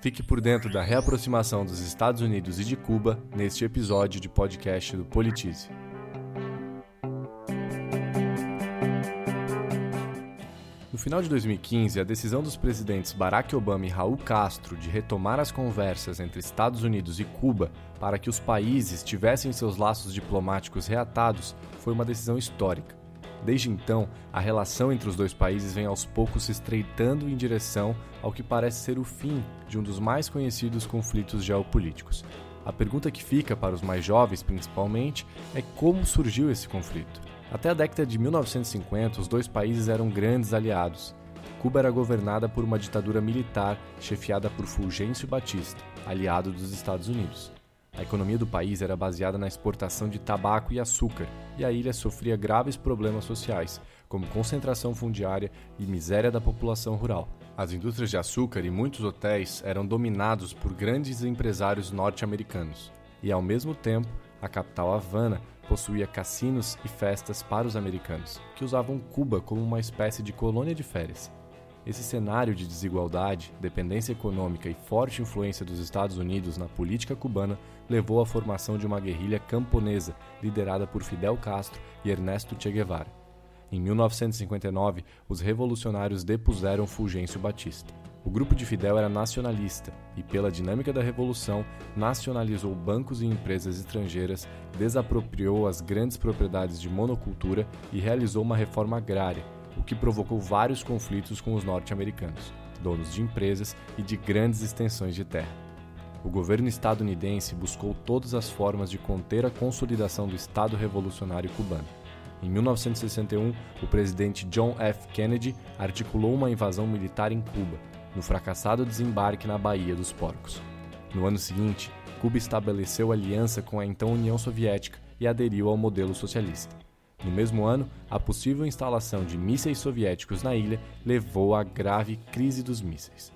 Fique por dentro da reaproximação dos Estados Unidos e de Cuba neste episódio de podcast do Politize. No final de 2015, a decisão dos presidentes Barack Obama e Raul Castro de retomar as conversas entre Estados Unidos e Cuba para que os países tivessem seus laços diplomáticos reatados foi uma decisão histórica. Desde então, a relação entre os dois países vem aos poucos se estreitando em direção ao que parece ser o fim de um dos mais conhecidos conflitos geopolíticos. A pergunta que fica para os mais jovens, principalmente, é como surgiu esse conflito. Até a década de 1950, os dois países eram grandes aliados. Cuba era governada por uma ditadura militar chefiada por Fulgêncio Batista, aliado dos Estados Unidos. A economia do país era baseada na exportação de tabaco e açúcar, e a ilha sofria graves problemas sociais, como concentração fundiária e miséria da população rural. As indústrias de açúcar e muitos hotéis eram dominados por grandes empresários norte-americanos, e ao mesmo tempo, a capital Havana possuía cassinos e festas para os americanos, que usavam Cuba como uma espécie de colônia de férias. Esse cenário de desigualdade, dependência econômica e forte influência dos Estados Unidos na política cubana levou à formação de uma guerrilha camponesa liderada por Fidel Castro e Ernesto Che Guevara. Em 1959, os revolucionários depuseram Fulgêncio Batista. O grupo de Fidel era nacionalista e, pela dinâmica da revolução, nacionalizou bancos e empresas estrangeiras, desapropriou as grandes propriedades de monocultura e realizou uma reforma agrária, o que provocou vários conflitos com os norte-americanos, donos de empresas e de grandes extensões de terra. O governo estadunidense buscou todas as formas de conter a consolidação do Estado Revolucionário Cubano. Em 1961, o presidente John F. Kennedy articulou uma invasão militar em Cuba, no fracassado desembarque na Baía dos Porcos. No ano seguinte, Cuba estabeleceu aliança com a então União Soviética e aderiu ao modelo socialista. No mesmo ano, a possível instalação de mísseis soviéticos na ilha levou à grave crise dos mísseis.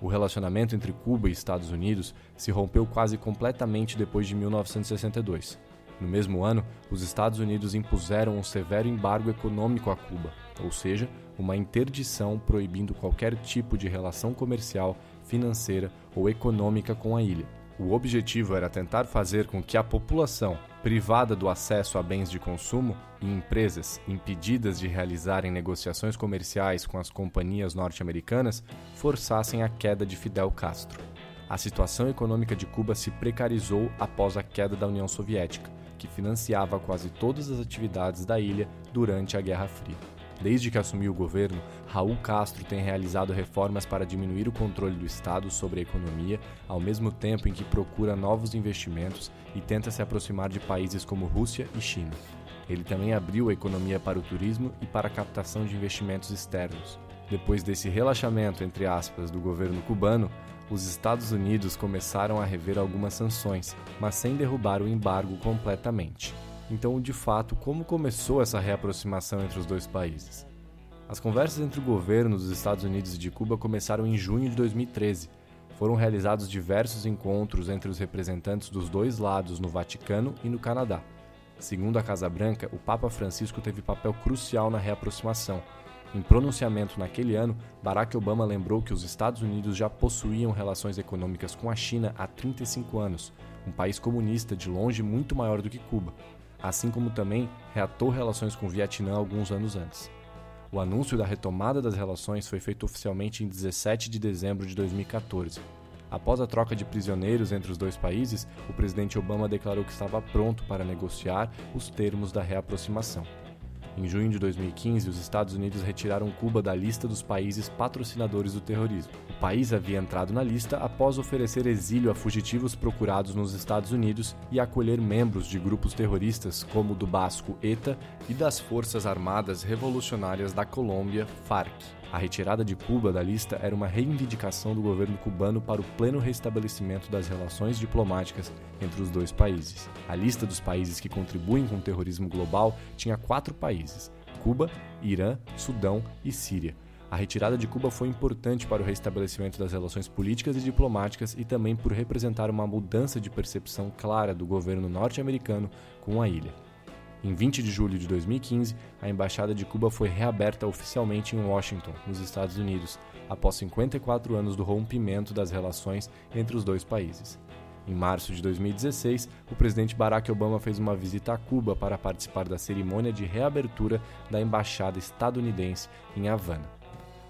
O relacionamento entre Cuba e Estados Unidos se rompeu quase completamente depois de 1962. No mesmo ano, os Estados Unidos impuseram um severo embargo econômico a Cuba, ou seja, uma interdição proibindo qualquer tipo de relação comercial, financeira ou econômica com a ilha. O objetivo era tentar fazer com que a população, privada do acesso a bens de consumo, e empresas impedidas de realizarem negociações comerciais com as companhias norte-americanas, forçassem a queda de Fidel Castro. A situação econômica de Cuba se precarizou após a queda da União Soviética, que financiava quase todas as atividades da ilha durante a Guerra Fria. Desde que assumiu o governo, Raul Castro tem realizado reformas para diminuir o controle do Estado sobre a economia, ao mesmo tempo em que procura novos investimentos e tenta se aproximar de países como Rússia e China. Ele também abriu a economia para o turismo e para a captação de investimentos externos. Depois desse relaxamento, entre aspas, do governo cubano, os Estados Unidos começaram a rever algumas sanções, mas sem derrubar o embargo completamente. Então, de fato, como começou essa reaproximação entre os dois países? As conversas entre o governo dos Estados Unidos e de Cuba começaram em junho de 2013. Foram realizados diversos encontros entre os representantes dos dois lados no Vaticano e no Canadá. Segundo a Casa Branca, o Papa Francisco teve papel crucial na reaproximação. Em pronunciamento naquele ano, Barack Obama lembrou que os Estados Unidos já possuíam relações econômicas com a China há 35 anos, um país comunista de longe muito maior do que Cuba, assim como também reatou relações com o Vietnã alguns anos antes. O anúncio da retomada das relações foi feito oficialmente em 17 de dezembro de 2014. Após a troca de prisioneiros entre os dois países, o presidente Obama declarou que estava pronto para negociar os termos da reaproximação. Em junho de 2015, os Estados Unidos retiraram Cuba da lista dos países patrocinadores do terrorismo. O país havia entrado na lista após oferecer exílio a fugitivos procurados nos Estados Unidos e acolher membros de grupos terroristas como o do basco ETA e das Forças Armadas Revolucionárias da Colômbia, FARC. A retirada de Cuba da lista era uma reivindicação do governo cubano para o pleno restabelecimento das relações diplomáticas entre os dois países. A lista dos países que contribuem com o terrorismo global tinha quatro países: Cuba, Irã, Sudão e Síria. A retirada de Cuba foi importante para o restabelecimento das relações políticas e diplomáticas e também por representar uma mudança de percepção clara do governo norte-americano com a ilha. Em 20 de julho de 2015, a Embaixada de Cuba foi reaberta oficialmente em Washington, nos Estados Unidos, após 54 anos do rompimento das relações entre os dois países. Em março de 2016, o presidente Barack Obama fez uma visita a Cuba para participar da cerimônia de reabertura da embaixada estadunidense em Havana.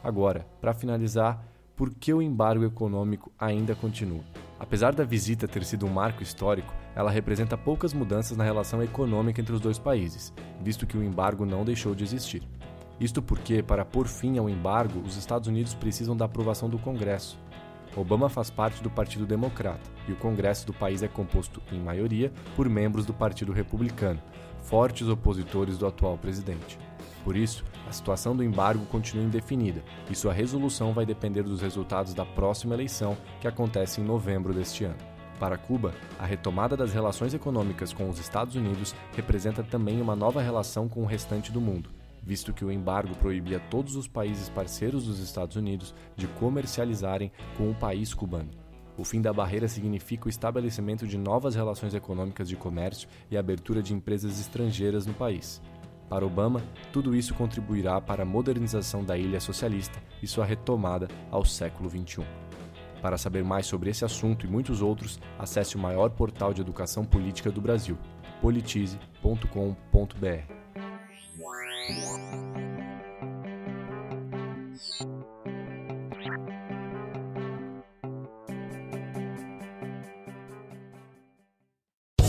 Agora, para finalizar, por que o embargo econômico ainda continua? Apesar da visita ter sido um marco histórico, ela representa poucas mudanças na relação econômica entre os dois países, visto que o embargo não deixou de existir. Isto porque, para pôr fim ao embargo, os Estados Unidos precisam da aprovação do Congresso. Obama faz parte do Partido Democrata e o Congresso do país é composto, em maioria, por membros do Partido Republicano, fortes opositores do atual presidente. Por isso, a situação do embargo continua indefinida e sua resolução vai depender dos resultados da próxima eleição, que acontece em novembro deste ano. Para Cuba, a retomada das relações econômicas com os Estados Unidos representa também uma nova relação com o restante do mundo, visto que o embargo proibia todos os países parceiros dos Estados Unidos de comercializarem com o país cubano. O fim da barreira significa o estabelecimento de novas relações econômicas de comércio e abertura de empresas estrangeiras no país. Para Obama, tudo isso contribuirá para a modernização da ilha socialista e sua retomada ao século XXI. Para saber mais sobre esse assunto e muitos outros, acesse o maior portal de educação política do Brasil, politize.com.br.